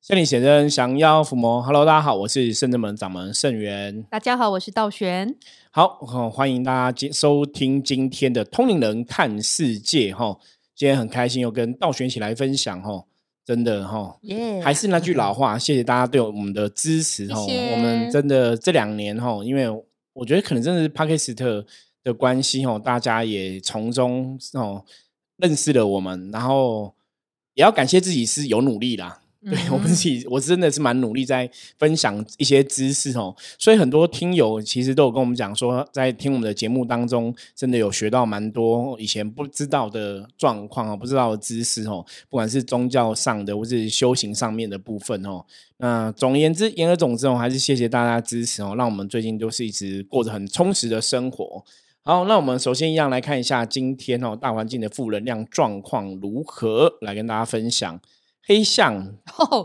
圣灵显真，降妖伏魔。Hello，大家好，我是圣真门掌门圣元。大家好，我是道玄。好，好欢迎大家今收听今天的通灵人看世界哈。今天很开心又跟道玄一起来分享哈，真的哈，还是那句老话，谢谢大家对我们的支持哈。我们真的这两年哈，因为我觉得可能真的是帕克斯特的关系哈，大家也从中哦认识了我们，然后也要感谢自己是有努力啦。对我们自己，我真的是蛮努力在分享一些知识哦，所以很多听友其实都有跟我们讲说，在听我们的节目当中，真的有学到蛮多以前不知道的状况哦，不知道的知识哦，不管是宗教上的或是修行上面的部分哦。那总而言之，言而总之哦，还是谢谢大家支持哦，让我们最近都是一直过着很充实的生活。好，那我们首先一样来看一下今天哦，大环境的负能量状况如何，来跟大家分享。黑象，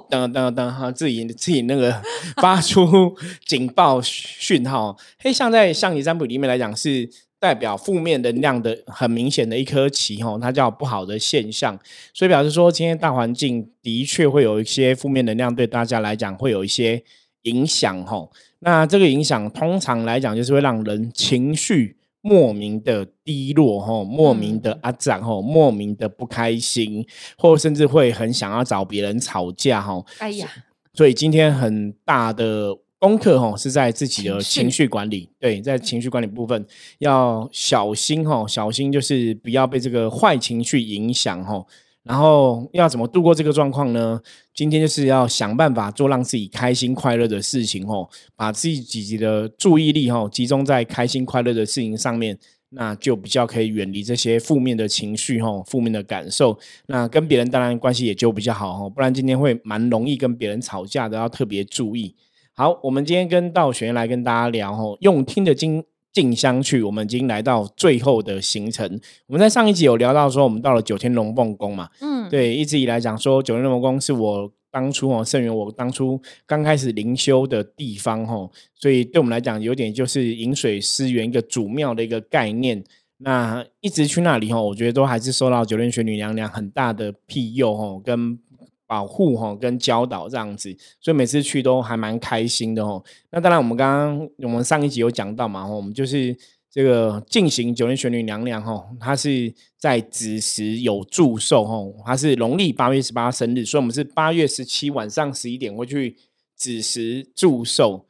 等等等哈，自己自己那个 发出警报讯号。黑象在象棋占卜里面来讲，是代表负面能量的很明显的一颗棋哈，它叫不好的现象，所以表示说今天大环境的确会有一些负面能量，对大家来讲会有一些影响哈。那这个影响通常来讲，就是会让人情绪。莫名的低落，吼，莫名的阿展，吼，莫名的不开心，或甚至会很想要找别人吵架，吼。哎呀，所以今天很大的功课，吼，是在自己的情绪管理。对，在情绪管理部分要小心，吼，小心就是不要被这个坏情绪影响，哈。然后要怎么度过这个状况呢？今天就是要想办法做让自己开心快乐的事情哦，把自己的注意力哈集中在开心快乐的事情上面，那就比较可以远离这些负面的情绪哈，负面的感受。那跟别人当然关系也就比较好哈，不然今天会蛮容易跟别人吵架的，要特别注意。好，我们今天跟道玄来跟大家聊哈，用听的经。进香去，我们已经来到最后的行程。我们在上一集有聊到说，我们到了九天龙凤宫嘛。嗯，对，一直以来讲说九天龙凤宫是我当初哦，圣元我当初刚开始灵修的地方哦，所以对我们来讲，有点就是饮水思源一个主庙的一个概念。那一直去那里哦，我觉得都还是受到九天玄女娘娘很大的庇佑哦，跟。保护哈跟教导这样子，所以每次去都还蛮开心的哦。那当然，我们刚刚我们上一集有讲到嘛，我们就是这个进行九天玄女娘娘哈，她是在子时有祝寿哈，她是农历八月十八生日，所以我们是八月十七晚上十一点会去子时祝寿。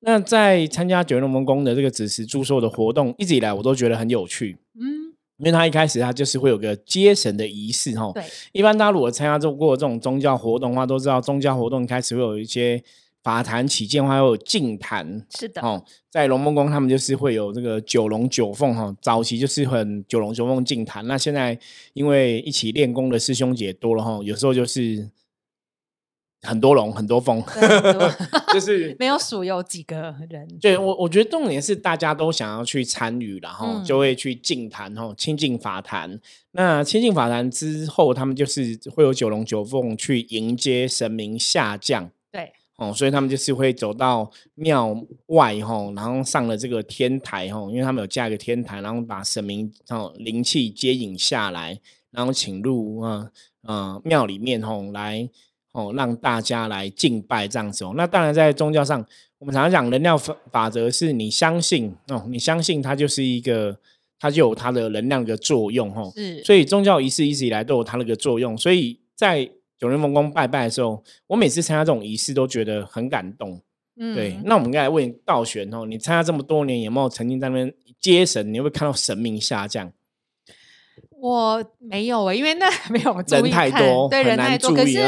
那在参加九天龙宫的这个子时祝寿的活动，一直以来我都觉得很有趣，嗯。因为他一开始他就是会有个接神的仪式哈，对，一般大家如果参加过这种宗教活动的话，都知道宗教活动一开始会有一些法坛起见，还有净坛，是的，哦，在龙梦宫他们就是会有这个九龙九凤哈，早期就是很九龙九凤净坛，那现在因为一起练功的师兄姐多了哈，有时候就是。很多龙，很多凤，就是 没有数有几个人。对我，我觉得重点是大家都想要去参与，然后就会去净坛，哦，亲近法坛。那亲近法坛之后，他们就是会有九龙九凤去迎接神明下降。对，哦，所以他们就是会走到庙外，吼，然后上了这个天台，吼，因为他们有架一个天台，然后把神明哦灵气接引下来，然后请入啊啊庙里面，吼来。哦，让大家来敬拜这样子哦。那当然，在宗教上，我们常常讲能量法法则，是你相信哦，你相信它就是一个，它就有它的能量的作用哦。是，所以宗教仪式一直以来都有它那个作用。所以在九人凤宫拜拜的时候，我每次参加这种仪式都觉得很感动。嗯，对。那我们应该来问道玄哦，你参加这么多年，有没有曾经在那边接神？你会看到神明下降？我没有诶，因为那 没有人太多，对人太多，可是。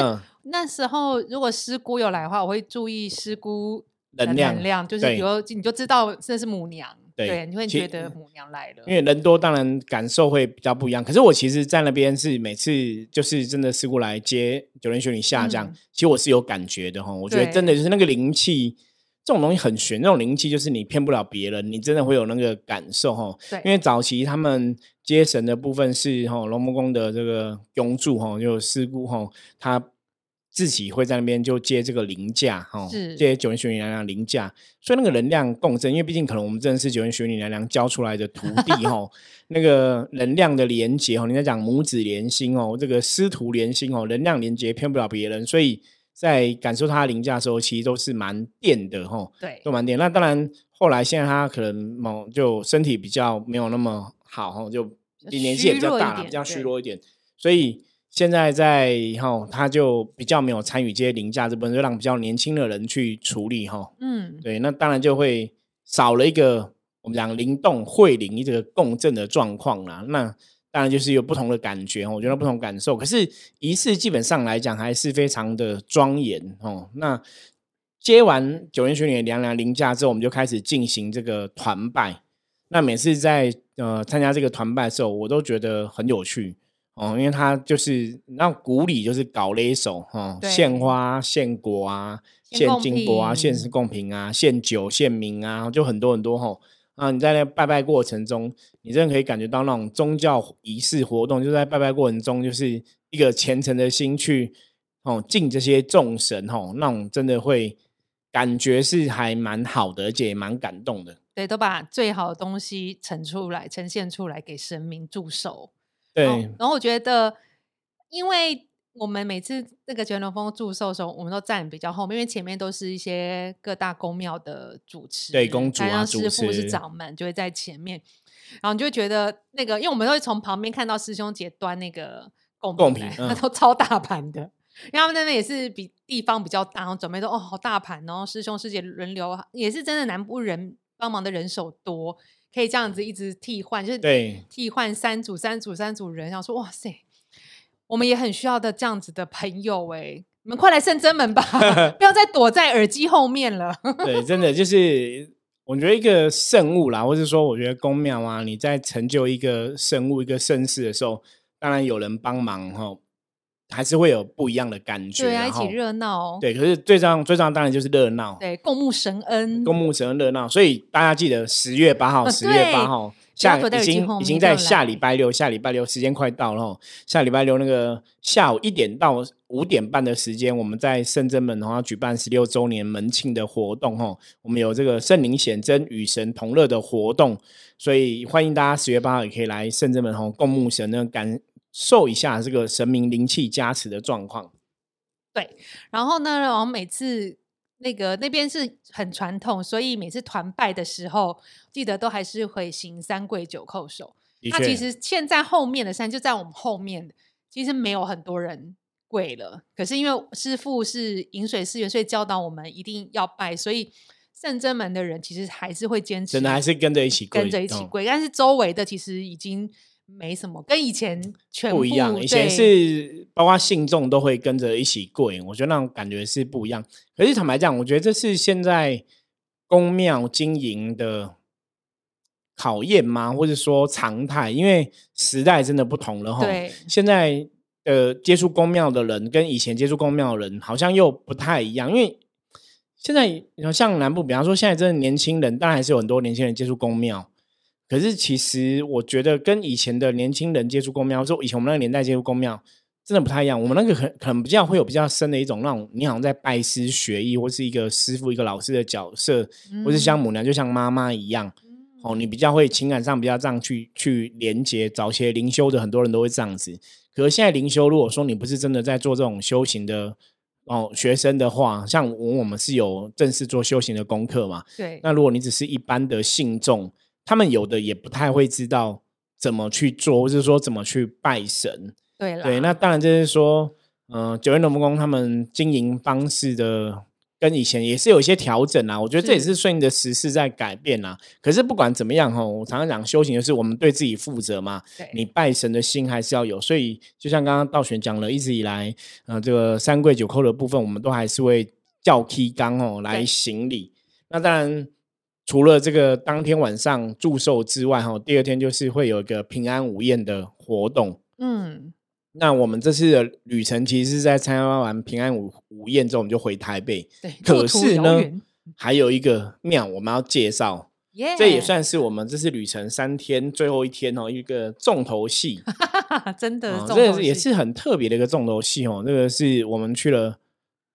那时候如果师姑有来的话，我会注意师姑能量，就是比如你就知道这是母娘，对，你会觉得母娘来了。因为人多，当然感受会比较不一样。可是我其实，在那边是每次就是真的师姑来接九连玄女下降，其实我是有感觉的哈。我觉得真的就是那个灵气，这种东西很玄，那种灵气就是你骗不了别人，你真的会有那个感受哈。因为早期他们接神的部分是哈龙母宫的这个拥柱哈，就师姑哈他。自己会在那边就接这个灵架，哈，接九元玄女娘娘灵架，所以那个能量共振，因为毕竟可能我们真的是九元玄女娘娘教出来的徒弟，哈，那个能量的连接，哈，你在讲母子连心哦，这个师徒连心哦，能量连接骗不了别人，所以在感受它凌驾的时候，其实都是蛮电的哈，对，都蛮电。那当然，后来现在他可能某就身体比较没有那么好哈，就年纪也比较大了，比较虚弱一点，所以现在在哈，他就比较没有参与这些凌驾这部分，就让比较年轻的人去处理哈。嗯，对，那当然就会少了一个我们讲灵动会灵这个共振的状况啦。那当然就是有不同的感觉，我觉得不同感受。可是仪式基本上来讲还是非常的庄严哦。那接完九元玄女凉凉凌驾之后，我们就开始进行这个团拜。那每次在呃参加这个团拜的时候，我都觉得很有趣哦，因为他就是那古礼就是搞了一手哈，献花、献果啊、献金箔啊、献是贡品啊、献酒、献名啊，就很多很多哈。啊，你在那拜拜过程中，你真的可以感觉到那种宗教仪式活动，就在拜拜过程中，就是一个虔诚的心去哦敬这些众神哦，那种真的会感觉是还蛮好的，而且也蛮感动的。对，都把最好的东西呈出来，呈现出来给神明祝寿。对，然后我觉得，因为。我们每次那个卷龙峰祝寿的时候，我们都站比较后面，因为前面都是一些各大宫庙的主持，对公主啊，师傅是掌门，就会在前面。然后你就觉得那个，因为我们都会从旁边看到师兄姐端那个贡贡品，那都超大盘的。因为他们那边也是比地方比较大，然后准备都哦好大盘然后，师兄师姐轮流，也是真的南部人帮忙的人手多，可以这样子一直替换，就是对替换三组三组三组人，然后说哇塞。我们也很需要的这样子的朋友哎，你们快来圣真门吧，不要再躲在耳机后面了。对，真的就是我觉得一个圣物啦，或者说我觉得宫庙啊，你在成就一个圣物、一个盛事的时候，当然有人帮忙哈，还是会有不一样的感觉。对啊，一起热闹。对，可是最重要、最重要当然就是热闹。对，共沐神恩，共沐神恩热闹。所以大家记得十月八号，十月八号。下已经已经在下礼拜六，下礼拜六时间快到了。下礼拜六那个下午一点到五点半的时间，我们在圣真门要举办十六周年门庆的活动。哈，我们有这个圣灵显真与神同乐的活动，所以欢迎大家十月八号也可以来圣真门哈，共沐神恩，感受一下这个神明灵气加持的状况。对，然后呢，然后每次。那个那边是很传统，所以每次团拜的时候，记得都还是会行三跪九叩首。那其实现在后面的山就在我们后面，其实没有很多人跪了。可是因为师傅是饮水思源，所以教导我们一定要拜，所以圣真门的人其实还是会坚持，真的还是跟着一起跪跟着一起跪。但是周围的其实已经。没什么，跟以前全不一样。以前是包括信众都会跟着一起跪，我觉得那种感觉是不一样。可是坦白讲，我觉得这是现在宫庙经营的考验吗？或者说常态？因为时代真的不同了哈。对，现在呃接触宫庙的人跟以前接触宫庙的人好像又不太一样。因为现在像南部，比方说现在真的年轻人，当然还是有很多年轻人接触宫庙。可是，其实我觉得跟以前的年轻人接触公庙，说以前我们那个年代接触公庙，真的不太一样。我们那个很可能比较会有比较深的一种那种，你好像在拜师学艺，或是一个师傅、一个老师的角色，或是像母娘，就像妈妈一样。哦，你比较会情感上比较这样去去连接。早些灵修的很多人都会这样子。可是现在灵修，如果说你不是真的在做这种修行的哦学生的话，像我我们是有正式做修行的功课嘛？对。那如果你只是一般的信众。他们有的也不太会知道怎么去做，或者说怎么去拜神。对，对，那当然就是说，嗯，九元龙宫他们经营方式的跟以前也是有一些调整啊。我觉得这也是顺应的时势在改变啊。可是不管怎么样哈，我常常讲修行就是我们对自己负责嘛。你拜神的心还是要有。所以就像刚刚道玄讲了，一直以来，呃，这个三跪九叩的部分，我们都还是会叫梯纲哦来行礼。那当然。除了这个当天晚上祝寿之外，哈，第二天就是会有一个平安午宴的活动。嗯，那我们这次的旅程其实是在参加完平安午午宴之后，我们就回台北。对，可是呢，还有一个庙我们要介绍，这也算是我们这次旅程三天最后一天哦，一个重头戏。真的，这个也是很特别的一个重头戏哦。这个是我们去了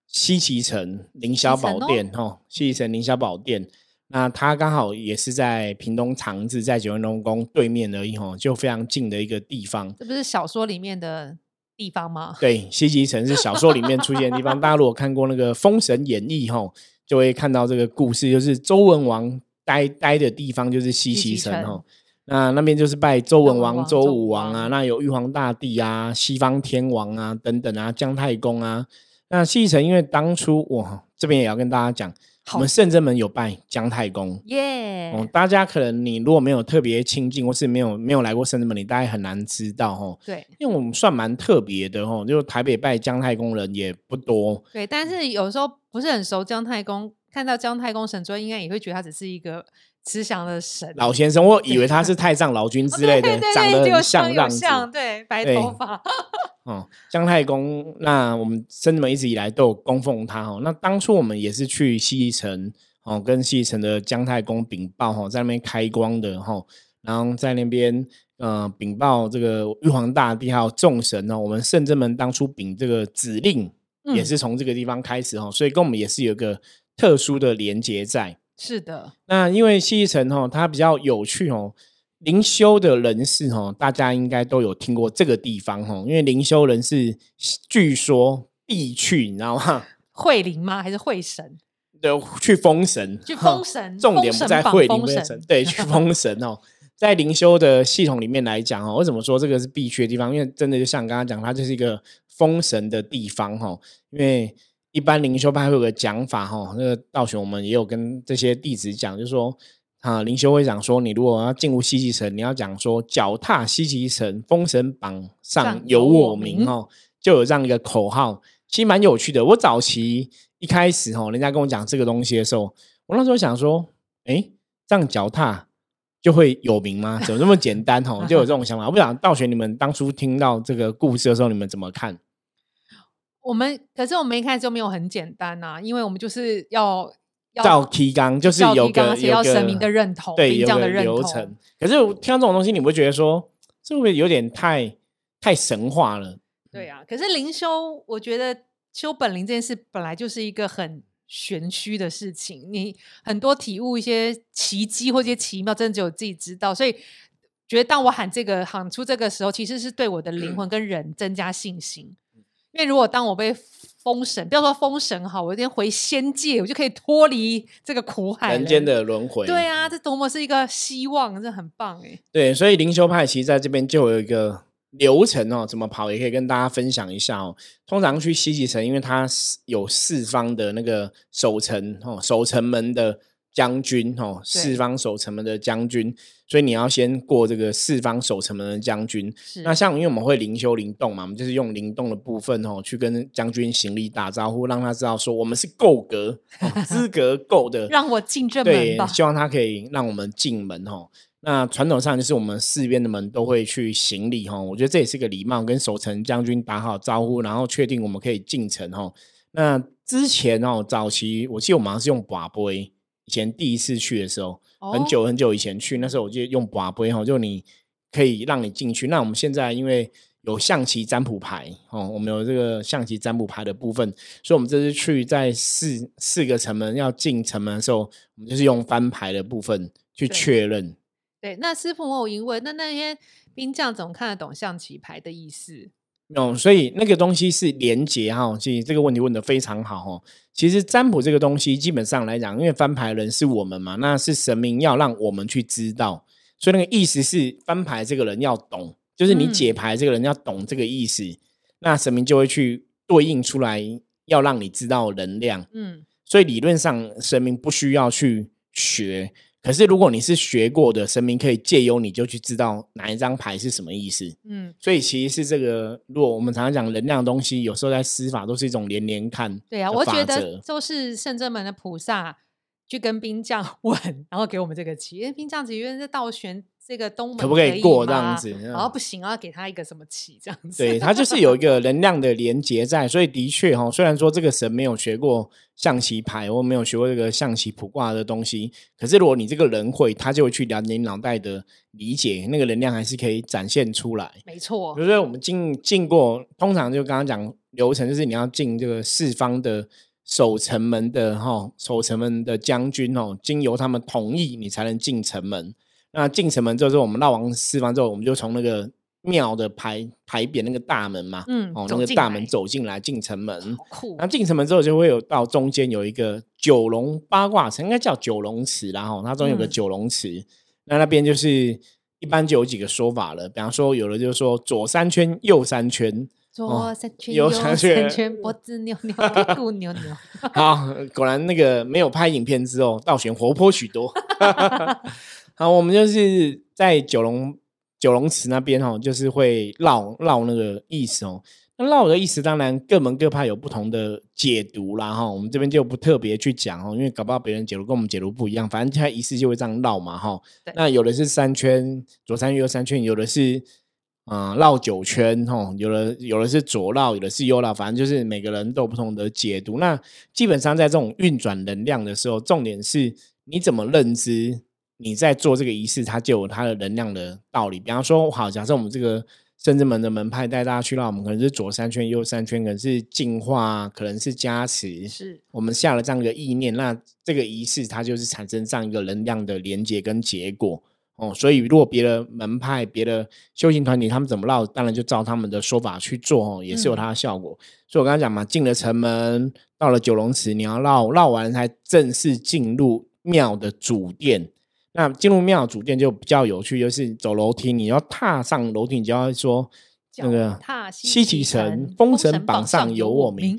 西岐城凌霄宝殿，哈，西岐城凌霄宝殿。那他刚好也是在屏东长治，在九纹龙宫对面而已吼，就非常近的一个地方。这不是小说里面的地方吗？对，西极城是小说里面出现的地方。大家如果看过那个《封神演义》哈，就会看到这个故事，就是周文王待待的地方就是西岐城哈。那那边就是拜周文王、周武王啊，那有玉皇大帝啊、西方天王啊等等啊、姜太公啊。那西城因为当初哇这边也要跟大家讲，我们圣真门有拜姜太公耶。哦，大家可能你如果没有特别亲近，或是没有没有来过圣真门，你大概很难知道哦。对，因为我们算蛮特别的哦，就台北拜姜太公人也不多。对，但是有时候不是很熟姜太公，看到姜太公神尊，应该也会觉得他只是一个。慈祥的神老先生，我以为他是太上老君之类的，长得很像样子，对，白头发。哦，姜太公，那我们僧人们一直以来都有供奉他哦。那当初我们也是去西城哦，跟西城的姜太公禀报哈，在那边开光的哈，然后在那边呃禀报这个玉皇大帝还有众神呢。我们圣真门当初禀这个指令也是从这个地方开始哈，所以跟我们也是有个特殊的连接在。是的，那因为西城哦，它比较有趣哦。灵修的人士哦，大家应该都有听过这个地方哦。因为灵修人士据说必去，你知道吗？会灵吗？还是会神？对，去封神，去封神。重点不在会灵封神，对，去封神哦。在灵修的系统里面来讲哦，为什么说这个是必去的地方？因为真的就像刚刚讲，它就是一个封神的地方哈。因为一般灵修派会有个讲法哈，那个道玄我们也有跟这些弟子讲，就是说啊，灵修会讲说，你如果要进入西极城，你要讲说脚踏西极城，封神榜上有我名哦，就有这样一个口号，其实蛮有趣的。我早期一开始哈，人家跟我讲这个东西的时候，我那时候想说，哎，这样脚踏就会有名吗？怎么这么简单哈？就有这种想法。我不想道玄，你们当初听到这个故事的时候，你们怎么看？我们可是我们一开始就没有很简单呐，因为我们就是要照提纲，就是有个要神明的认同，对，这样的流程。可是听到这种东西，你不会觉得说，是不是有点太太神话了？对啊，可是灵修，我觉得修本灵这件事本来就是一个很玄虚的事情，你很多体悟一些奇迹或一些奇妙，真的只有自己知道。所以觉得当我喊这个喊出这个时候，其实是对我的灵魂 跟人增加信心。因为如果当我被封神，不要说封神哈，我有点回仙界，我就可以脱离这个苦海，人间的轮回。对啊，这多么是一个希望，这很棒哎。对，所以灵修派其实在这边就有一个流程哦，怎么跑也可以跟大家分享一下哦。通常去西极城，因为它有四方的那个守城哦，守城门的。将军哦，四方守城门的将军，所以你要先过这个四方守城门的将军。那像因为我们会灵修灵动嘛，我们就是用灵动的部分哦，去跟将军行礼打招呼，让他知道说我们是够格、资格够的，让我进这门吧。希望他可以让我们进门哦。那传统上就是我们四边的门都会去行礼哈，我觉得这也是个礼貌，跟守城将军打好招呼，然后确定我们可以进城哈。那之前哦，早期我记得我们好像是用寡杯。以前第一次去的时候，很久很久以前去，那时候我就用把杯哈，就你可以让你进去。那我们现在因为有象棋占卜牌哦，我们有这个象棋占卜牌的部分，所以我们这次去在四四个城门要进城门的时候，我们就是用翻牌的部分去确认。对，那师傅我有疑问，那那些兵将怎么看得懂象棋牌的意思？哦，所以那个东西是连接哈，其实这个问题问的非常好哦。其实占卜这个东西，基本上来讲，因为翻牌人是我们嘛，那是神明要让我们去知道，所以那个意思是翻牌这个人要懂，就是你解牌这个人要懂这个意思，那神明就会去对应出来，要让你知道能量。嗯，所以理论上神明不需要去学。可是，如果你是学过的，神明可以借由你就去知道哪一张牌是什么意思。嗯，所以其实是这个，如果我们常常讲能量东西，有时候在施法都是一种连连看。对啊，我觉得都是圣真门的菩萨去跟兵将 问，然后给我们这个棋，因为兵将棋因为是倒悬。这个东门可不可以过这样子？然后不行，要给他一个什么旗这样子？对他就是有一个能量的连接在，所以的确哈，虽然说这个神没有学过象棋牌，或没有学过这个象棋卜卦的东西，可是如果你这个人会，他就会去了解你脑袋的理解，那个能量还是可以展现出来。没错，比如说我们进进过，通常就刚刚讲流程，就是你要进这个四方的守城门的哈，守城门的将军哦，经由他们同意，你才能进城门。那进城门之后，我们绕完四方之后，我们就从那个庙的牌牌匾那个大门嘛，嗯，哦，那个大门走进来进城门，酷。那进城门之后就会有到中间有一个九龙八卦城，应该叫九龙池，然后它中有个九龙池，那那边就是一般就有几个说法了，比方说有的就是说左三圈右三圈，左三圈右三圈，脖 子扭扭，屁股扭扭。好，果然那个没有拍影片之后，倒选活泼许多。好，我们就是在九龙。九龙池那边哦，就是会绕绕那个意思哦。那绕的意思，当然各门各派有不同的解读啦哈。我们这边就不特别去讲哦，因为搞不好别人解读跟我们解读不一样。反正它仪式就会这样绕嘛哈。那有的是三圈左三圈右三圈，有的是嗯绕九圈哈。有的有的是左绕，有的是右绕，反正就是每个人都有不同的解读。那基本上在这种运转能量的时候，重点是你怎么认知。你在做这个仪式，它就有它的能量的道理。比方说，好，假设我们这个圣之门的门派带大家去那我们可能是左三圈、右三圈，可能是净化，可能是加持。是我们下了这样一个意念，那这个仪式它就是产生这样一个能量的连接跟结果哦。所以，如果别的门派、别的修行团体他们怎么绕，当然就照他们的说法去做哦，也是有它的效果。所以我刚才讲嘛，进了城门，到了九龙池，你要绕绕完才正式进入庙的主殿。那进入庙主殿就比较有趣，就是走楼梯，你要踏上楼梯，你就要说那个西岐城封神榜上有我名。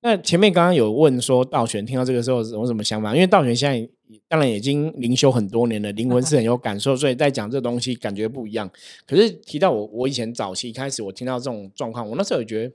那前面刚刚有问说道玄听到这个时候有什么想法？因为道玄现在当然已经灵修很多年了，灵魂是很有感受，所以在讲这东西感觉不一样。可是提到我，我以前早期开始我听到这种状况，我那时候也觉得，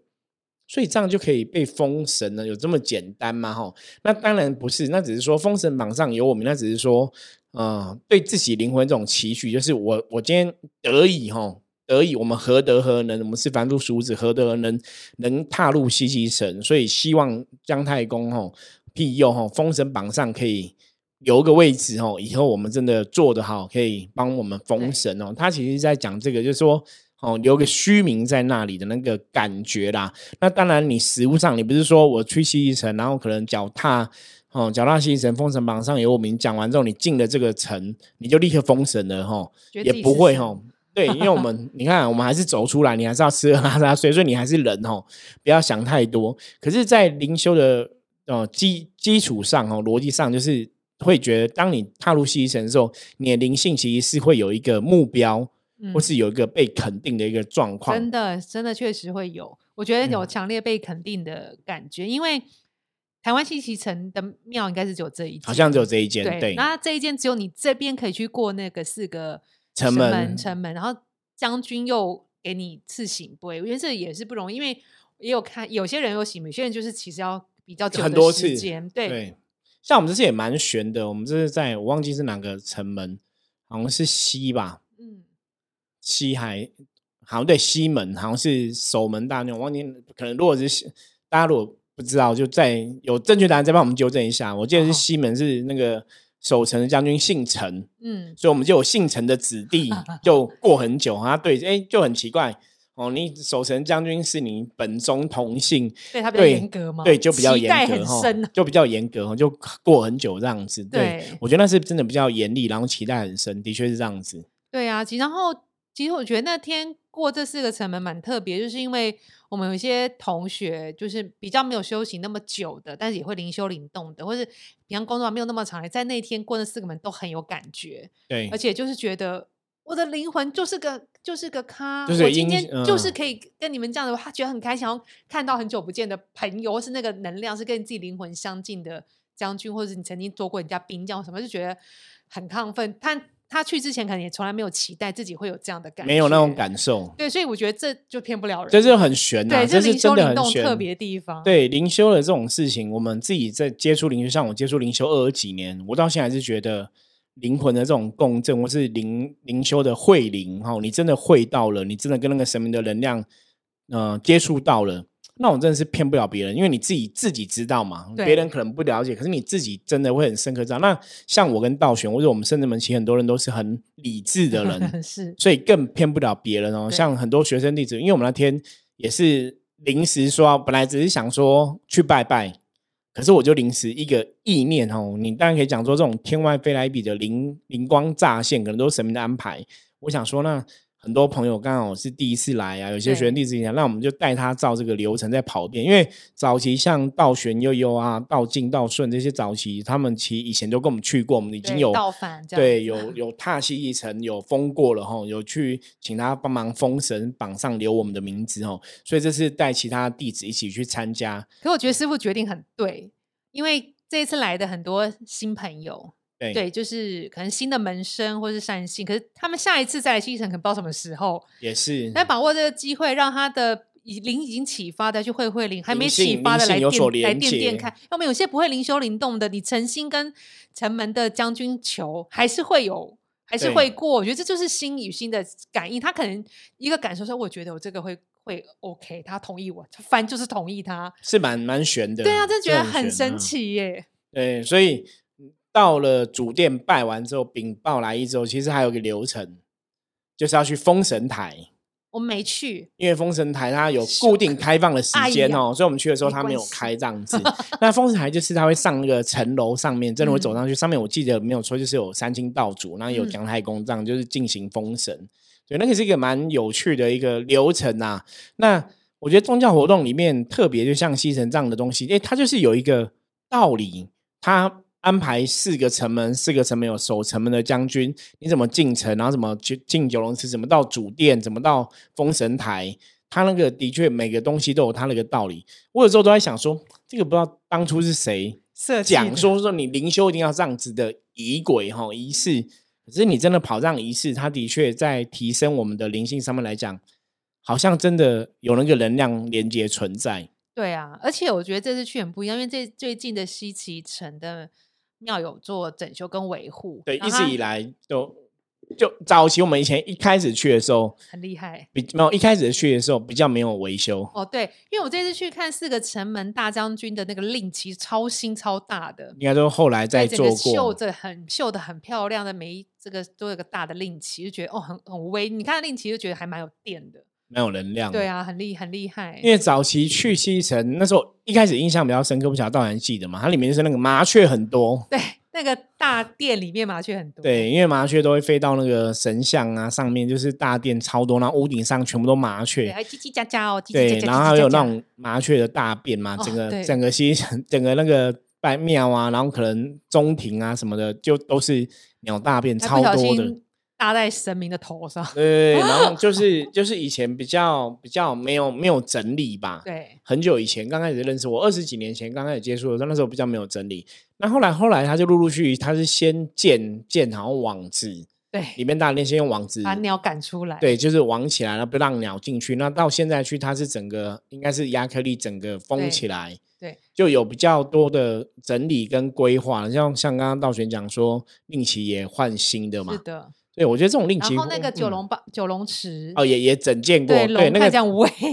所以这样就可以被封神了？有这么简单吗？哈，那当然不是，那只是说封神榜上有我名，那只是说。嗯，对自己灵魂这种期许，就是我我今天得以哈得以，我们何德何能？我们是凡夫俗子，何德何能能踏入西岐城？所以希望姜太公哈庇佑哈封神榜上可以留个位置哦。以后我们真的做得好，可以帮我们封神哦。他其实在讲这个，就是说哦留个虚名在那里的那个感觉啦。那当然，你实物上你不是说我去西岐城，然后可能脚踏。哦，缴纳西神封神榜上有我名，讲完之后你进了这个城，你就立刻封神了哈，也不会哈。对，因为我们 你看，我们还是走出来，你还是要吃喝拉撒睡，所以你还是人哈，不要想太多。可是，在灵修的呃基基础上哦，逻辑上就是会觉得，当你踏入西神的时候，你的灵性其实是会有一个目标，或是有一个被肯定的一个状况。真的，真的确实会有，我觉得有强烈被肯定的感觉，因为。台湾西岐城的庙应该是只有这一间，好像只有这一间。对，那这一间只有你这边可以去过那个四个城门，城门。然后将军又给你赐醒杯，我觉得这也是不容易，因为也有看有些人有醒，有些人就是其实要比较久的时间。对，像我们这次也蛮悬的，我们这是在我忘记是哪个城门，好像是西吧？嗯，西海好像对西门，好像是守门大我忘记可能如果是大家如果。不知道，就在有正确答案再帮我们纠正一下。我记得是西门是那个守城的将军姓陈，嗯，所以我们就有姓陈的子弟 就过很久啊。对，哎，就很奇怪哦。你守城将军是你本宗同姓，对他比较严格吗？对，就比较严格哈，就比较严格哈，就过很久这样子。对，我觉得那是真的比较严厉，然后期待很深，的确是这样子。对啊，其然后其实我觉得那天过这四个城门蛮特别，就是因为。我们有一些同学就是比较没有修行那么久的，但是也会灵修灵动的，或是平常工作没有那么长，在那天过那四个门都很有感觉。对，而且就是觉得我的灵魂就是个就是个咖，我今天就是可以跟你们这样的，他觉得很开心，看到很久不见的朋友，或是那个能量是跟自己灵魂相近的将军，或者是你曾经做过人家兵将什么，就觉得很亢奋。他。他去之前可能也从来没有期待自己会有这样的感觉，没有那种感受。对，所以我觉得这就骗不了人，这就很悬呐。这是真的很特别地方。对灵修的这种事情，我们自己在接触灵修，上我接触灵修二十几年，我到现在还是觉得灵魂的这种共振，或是灵灵修的会灵哈，你真的会到了，你真的跟那个神明的能量，嗯，接触到了。那我真的是骗不了别人，因为你自己自己知道嘛，别人可能不了解，可是你自己真的会很深刻知道。那像我跟道玄，或者我们圣智门，其实很多人都是很理智的人，是，所以更骗不了别人哦。像很多学生弟子，因为我们那天也是临时说，本来只是想说去拜拜，可是我就临时一个意念哦，你当然可以讲说这种天外飞来一笔的灵灵光乍现，可能都是神明的安排。我想说那。很多朋友刚好是第一次来啊，有些学员第一次来，那我们就带他照这个流程在跑遍。因为早期像道玄悠悠啊、道静、道顺这些早期，他们其实以前都跟我们去过，我们已经有道反对有有踏戏一层，有封过了哈，有去请他帮忙封神榜上留我们的名字哦，所以这次带其他弟子一起去参加。可我觉得师傅决定很对，因为这一次来的很多新朋友。对，就是可能新的门生或是善信，可是他们下一次再来西城，可能不知道什么时候。也是，那把握这个机会，让他的灵已经启发的去会会灵，还没启发的来电来电电看。要么有些不会灵修灵动的，你诚心跟城门的将军求，还是会有，还是会过。我觉得这就是心与心的感应。他可能一个感受说，我觉得我这个会会 OK，他同意我，翻就是同意他，是蛮蛮悬的。对啊，真觉得很神奇耶。对，所以。到了主殿拜完之后，禀报来一之后，其实还有个流程，就是要去封神台。我没去，因为封神台它有固定开放的时间哦，所以我们去的时候它没有开这样子。那封神台就是它会上那个城楼上面，真的会走上去。上面我记得没有错，就是有三清道主，然后有姜太公这样，就是进行封神。对，那个是一个蛮有趣的一个流程啊。那我觉得宗教活动里面特别就像西神这样的东西，哎，它就是有一个道理，它。安排四个城门，四个城门有守城门的将军，你怎么进城，然后怎么去进九龙池，怎么到主殿，怎么到封神台，他那个的确每个东西都有他那个道理。我有时候都在想说，这个不知道当初是谁讲说说你灵修一定要这样子的仪轨哈仪式，可是你真的跑这样仪式，它的确在提升我们的灵性上面来讲，好像真的有那个能量连接存在。对啊，而且我觉得这次去很不一样，因为这最近的西岐城的。庙有做整修跟维护，对，一直以来都就早期我们以前一开始去的时候很厉害，比没有一开始去的时候比较没有维修。哦，对，因为我这次去看四个城门大将军的那个令旗，超新超大的，应该都后来在做过，绣着很绣的很漂亮的，每一这个都有个大的令旗，就觉得哦很很威，你看令旗就觉得还蛮有电的。没有能量，对啊，很厉很厉害。因为早期去西城那时候，一开始印象比较深刻，不晓得道然记得嘛？它里面就是那个麻雀很多，对，那个大殿里面麻雀很多。对，因为麻雀都会飞到那个神像啊上面，就是大殿超多，然后屋顶上全部都麻雀，还叽叽喳喳哦。对，然后还有那种麻雀的大便嘛，整个整个西城，整个那个拜庙啊，然后可能中庭啊什么的，就都是鸟大便超多的。搭在神明的头上，对，然后就 是就是以前比较比较没有没有整理吧，对，很久以前刚开始认识我二十几年前刚开始接触的时候，那时候比较没有整理，那后来后来他就陆陆续续他是先建建好网子，对，里面大殿先用网子把鸟赶出来，对，就是网起来了不让鸟进去，那到现在去它是整个应该是亚克力整个封起来，对，就有比较多的整理跟规划，像像刚刚道玄讲说令旗也换新的嘛，是的。对，我觉得这种令旗，然后那个九龙八九龙池哦，也也整建过，对，那个。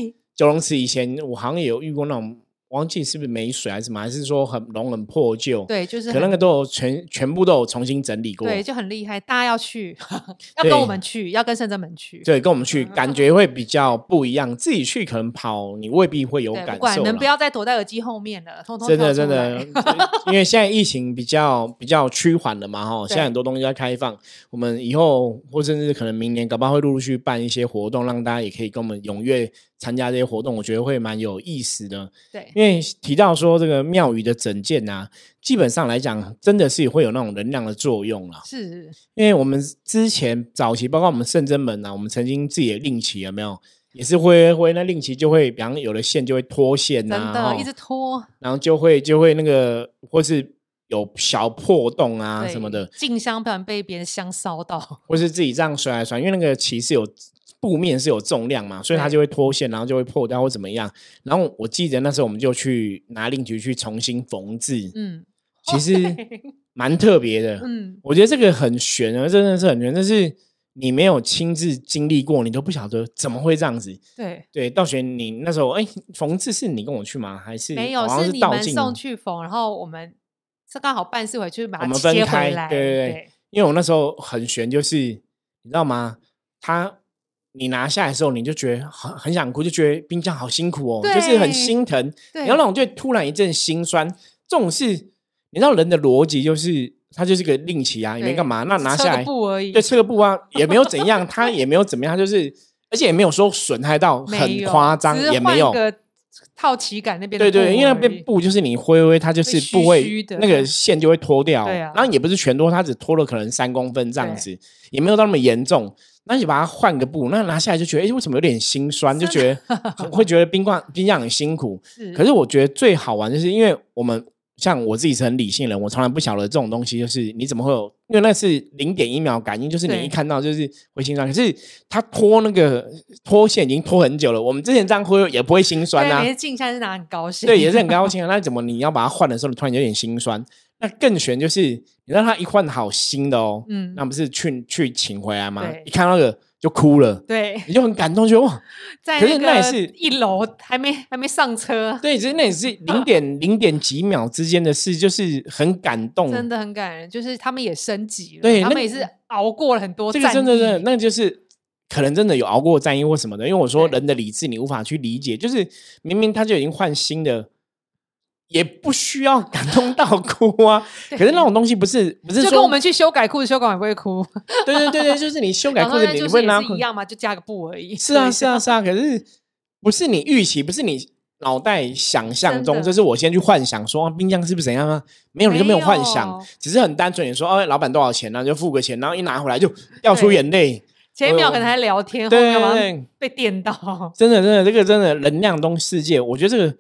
九龙池以前我好像也有遇过那种。忘记是不是没水还是什么，还是说很龙很破旧？对，就是可那个都有全全部都有重新整理过。对，就很厉害，大家要去，要跟我们去，要跟圣真门去。对，跟我们去，感觉会比较不一样。自己去可能跑，你未必会有感受。能不要再躲在耳机后面了，通通真的真的 因为现在疫情比较比较趋缓了嘛，哈，现在很多东西在开放。我们以后或甚至可能明年，搞不好会陆陆续办一些活动，让大家也可以跟我们踊跃。参加这些活动，我觉得会蛮有意思的。对，因为提到说这个庙宇的整建啊，基本上来讲，真的是会有那种能量的作用了。是，因为我们之前早期，包括我们圣真门啊，我们曾经自己的令旗有没有，也是会会那令旗就会，比方有的线就会脱线啊，一直脱，然后就会就会那个或是有小破洞啊什么的，进香不然被别人香烧到，或是自己这样摔来摔，因为那个旗是有。布面是有重量嘛，所以它就会脱线，然后就会破掉或怎么样。然后我记得那时候我们就去拿令局去重新缝制，嗯，其实蛮特别的。嗯，我觉得这个很悬啊，真的是很悬。但是你没有亲自经历过，你都不晓得怎么会这样子。对对，道玄，你那时候哎，缝制是你跟我去吗？还是没有？是你们送去缝，然后我们是刚好办事回去把它切回来。对对对，因为我那时候很悬，就是你知道吗？他。你拿下来的时候，你就觉得很很想哭，就觉得冰箱好辛苦哦，就是很心疼。然后那种就突然一阵心酸。这种事，你知道人的逻辑就是它就是个令旗啊，也没干嘛，那拿下来布而已，对，撤个布啊，也没有怎样，它也没有怎么样，就是，而且也没有说损害到很夸张，也没有套旗感那边，对对，因为那边布就是你挥挥，它就是不会那个线就会脱掉，对啊，然后也不是全脱，它只脱了可能三公分这样子，也没有到那么严重。那你把它换个布，那拿下来就觉得，哎，为什么有点心酸？就觉得会觉得冰冠冰箱很辛苦。可是我觉得最好玩，就是因为我们像我自己是很理性人，我从来不晓得这种东西，就是你怎么会有？因为那是零点一秒感应，就是你一看到就是会心酸。可是他拖那个脱线已经拖很久了，我们之前这样拖也不会心酸啊。镜下是拿很高兴，对，也是很高兴啊。那怎么你要把它换的时候，你突然有点心酸？那更悬就是你让他一换好新的哦，嗯，那不是去去请回来吗？一看那个就哭了，对，你就很感动，觉得哇，在可是那也是一楼还没还没上车，对，其实那也是零点 零点几秒之间的事，就是很感动，真的很感人，就是他们也升级了，对，他们也是熬过了很多，这个真的是，那就是可能真的有熬过战役或什么的，因为我说人的理智你无法去理解，就是明明他就已经换新的。也不需要感动到哭啊，可是那种东西不是不是就跟我们去修改裤子修改完不会哭？对对对对，就是你修改裤子 你会拿一样吗？就加个布而已。是啊是啊是啊，可是不是你预期，不是你脑袋想象中，就是我先去幻想说冰箱是不是怎样啊？没有你就没有幻想，只是很单纯。你说哦，老板多少钱呢？就付个钱，然后一拿回来就掉出眼泪。前一秒可能还聊天，对被电到。真的真的，这个真的能量东世界，我觉得这个。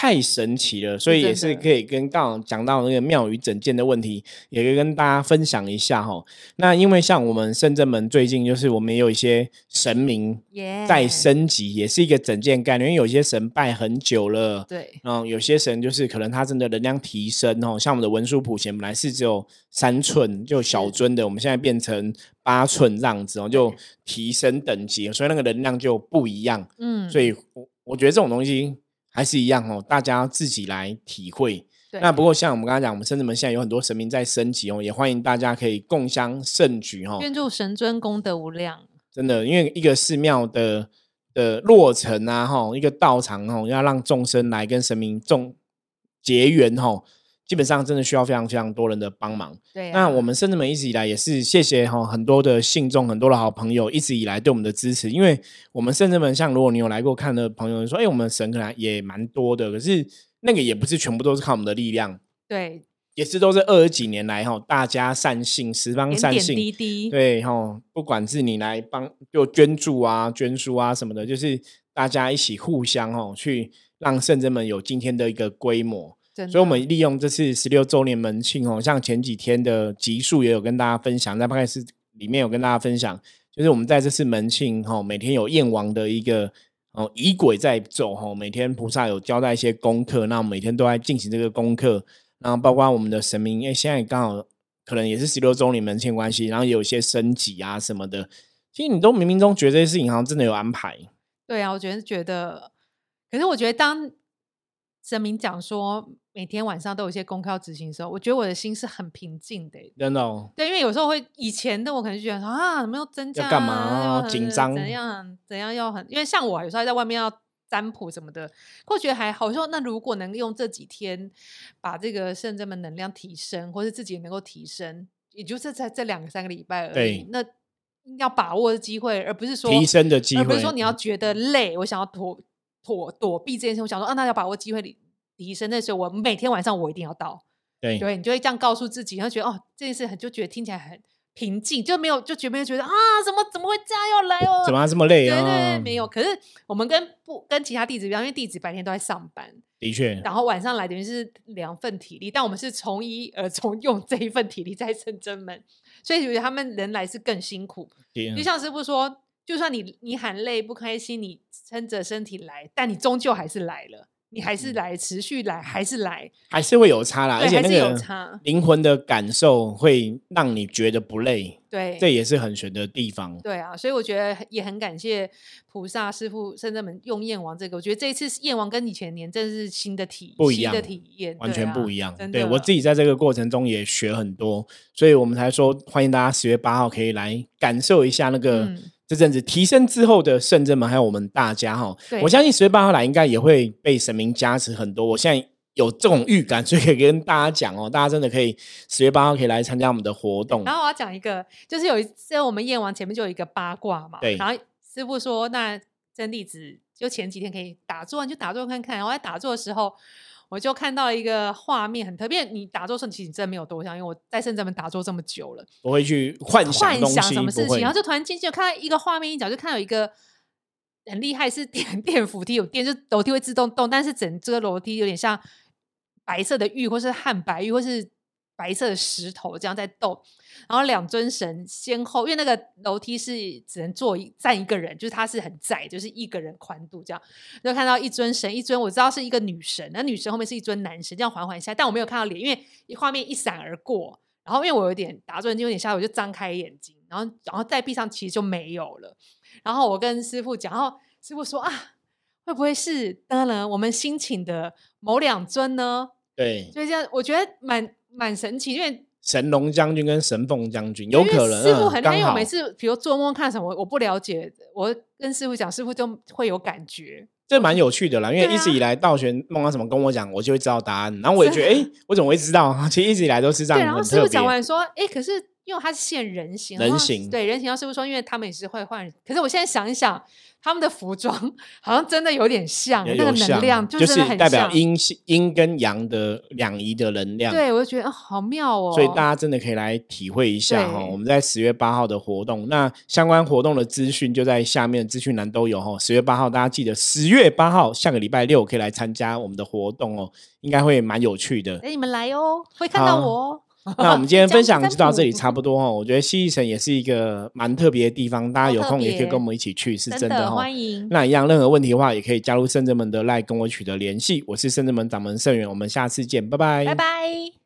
太神奇了，所以也是可以跟刚刚讲到那个庙宇整件的问题，也可以跟大家分享一下哈。那因为像我们深圳门最近就是我们也有一些神明在升级，也是一个整件概念。因为有些神拜很久了，对，然后有些神就是可能他真的能量提升哦，像我们的文殊普贤本来是只有三寸就小尊的，我们现在变成八寸这样子哦，就提升等级，所以那个能量就不一样。嗯，所以我我觉得这种东西。还是一样哦，大家自己来体会。那不过像我们刚刚讲，我们甚至门现在有很多神明在升级哦，也欢迎大家可以共襄盛举哦。愿祝神尊功德无量。真的，因为一个寺庙的的落成啊，哈，一个道场哦，要让众生来跟神明众结缘哈。基本上真的需要非常非常多人的帮忙。对，那我们圣至门一直以来也是谢谢哈很多的信众、很多的好朋友一直以来对我们的支持。因为我们圣至门，像如果你有来过看的朋友说，哎，我们神可能也蛮多的，可是那个也不是全部都是靠我们的力量。对，也是都是二十几年来哈，大家善信、十方善信，滴滴，对哈，不管是你来帮就捐助啊、捐书啊什么的，就是大家一起互相哦，去让圣真门有今天的一个规模。所以，我们利用这次十六周年门庆哦，像前几天的集数也有跟大家分享，在大概是里面有跟大家分享，就是我们在这次门庆哈，每天有燕王的一个哦仪轨在走哈，每天菩萨有交代一些功课，那我们每天都在进行这个功课，然后包括我们的神明，哎，现在刚好可能也是十六周年门庆关系，然后也有一些升级啊什么的，其实你都冥冥中觉得这些事情好像真的有安排。对啊，我觉得觉得，可是我觉得当神明讲说。每天晚上都有一些功课要执行的时候，我觉得我的心是很平静的。真的，对，因为有时候会以前的我可能就觉得说啊，怎么又增加？要干嘛？紧张？怎样？怎样要很？因为像我有时候在外面要占卜什么的，我觉得还好。说那如果能用这几天把这个圣真们能量提升，或是自己能够提升，也就是在这两个三个礼拜而已。那要把握的机会，而不是说提升的机会，而不是说你要觉得累，我想要躲躲躲避这件事。我想说啊，那要把握机会里。提升那时候，我每天晚上我一定要到，对，对你就会这样告诉自己，然后觉得哦，这件事很就觉得听起来很平静，就没有就觉没有觉得啊，怎么怎么会这样要来哦？怎么这么累啊？对对，没有。可是我们跟不跟其他弟子比较，因为弟子白天都在上班，的确，然后晚上来等于是两份体力，但我们是从一而从用这一份体力在圣真门，所以觉得他们人来是更辛苦。就像师傅说，就算你你喊累不开心，你撑着身体来，但你终究还是来了。你还是来，持续来，还是来，还是会有差啦。而且那个灵魂的感受会让你觉得不累。对，这也是很玄的地方。对啊，所以我觉得也很感谢菩萨师傅圣者们用燕王这个。我觉得这一次燕王跟以前年真的是新的体不一样的体验，完全不一样。对我自己在这个过程中也学很多，所以我们才说欢迎大家十月八号可以来感受一下那个。这阵子提升之后的圣人们，还有我们大家哈，我相信十月八号来应该也会被神明加持很多。我现在有这种预感，所以可以跟大家讲哦，大家真的可以十月八号可以来参加我们的活动。然后我要讲一个，就是有一次我们验完前面就有一个八卦嘛，对。然后师傅说，那真弟子就前几天可以打坐，你就打坐看看。我在打坐的时候，我就看到一个画面很特别。你打坐时其实真的没有多想，因为我在深圳门打坐这么久了，我会去幻想幻想什么事情。然后就突然进去看到一个画面一角，就看到一个。很厉害，是电 电扶梯有电，就楼梯会自动动，但是整这个楼梯有点像白色的玉，或是汉白玉，或是白色的石头这样在动。然后两尊神先后，因为那个楼梯是只能坐一站一个人，就是它是很窄，就是一个人宽度这样。就看到一尊神，一尊我知道是一个女神，那女神后面是一尊男神，这样缓缓下，但我没有看到脸，因为画面一闪而过。然后因为我有点打坐，就有点吓，我就张开眼睛，然后然后再闭上，其实就没有了。然后我跟师傅讲，然后师傅说啊，会不会是当然我们新请的某两尊呢？对，所以这样我觉得蛮蛮神奇，因为神龙将军跟神凤将军有可能师傅很，因为我每次比如做梦看什么，我不了解，我跟师傅讲，师傅就会有感觉，这蛮有趣的啦。因为一直以来道玄梦到什么跟我讲，我就会知道答案，然后我也觉得，哎，我怎么会知道？其实一直以来都是这样。对然后师傅讲完说，哎，可是。因为它是现人形，人形对人形。要师傅说，因为他们也是会换，可是我现在想一想，他们的服装 好像真的有点像那个能量，就是代表阴阴跟阳的两仪的能量。对，我就觉得好妙哦。所以大家真的可以来体会一下哈。我们在十月八号的活动，那相关活动的资讯就在下面资讯栏都有哈。十月八号，大家记得十月八号下个礼拜六可以来参加我们的活动哦，应该会蛮有趣的。等你们来哦，会看到我哦。那我们今天分享就到这里差不多哈，我觉得西域城也是一个蛮特别的地方，大家有空也可以跟我们一起去，是真的哈。欢迎。那一样，任何问题的话，也可以加入圣者门的 LINE 跟我取得联系。我是圣者门掌门盛元，我们下次见，拜拜，拜拜。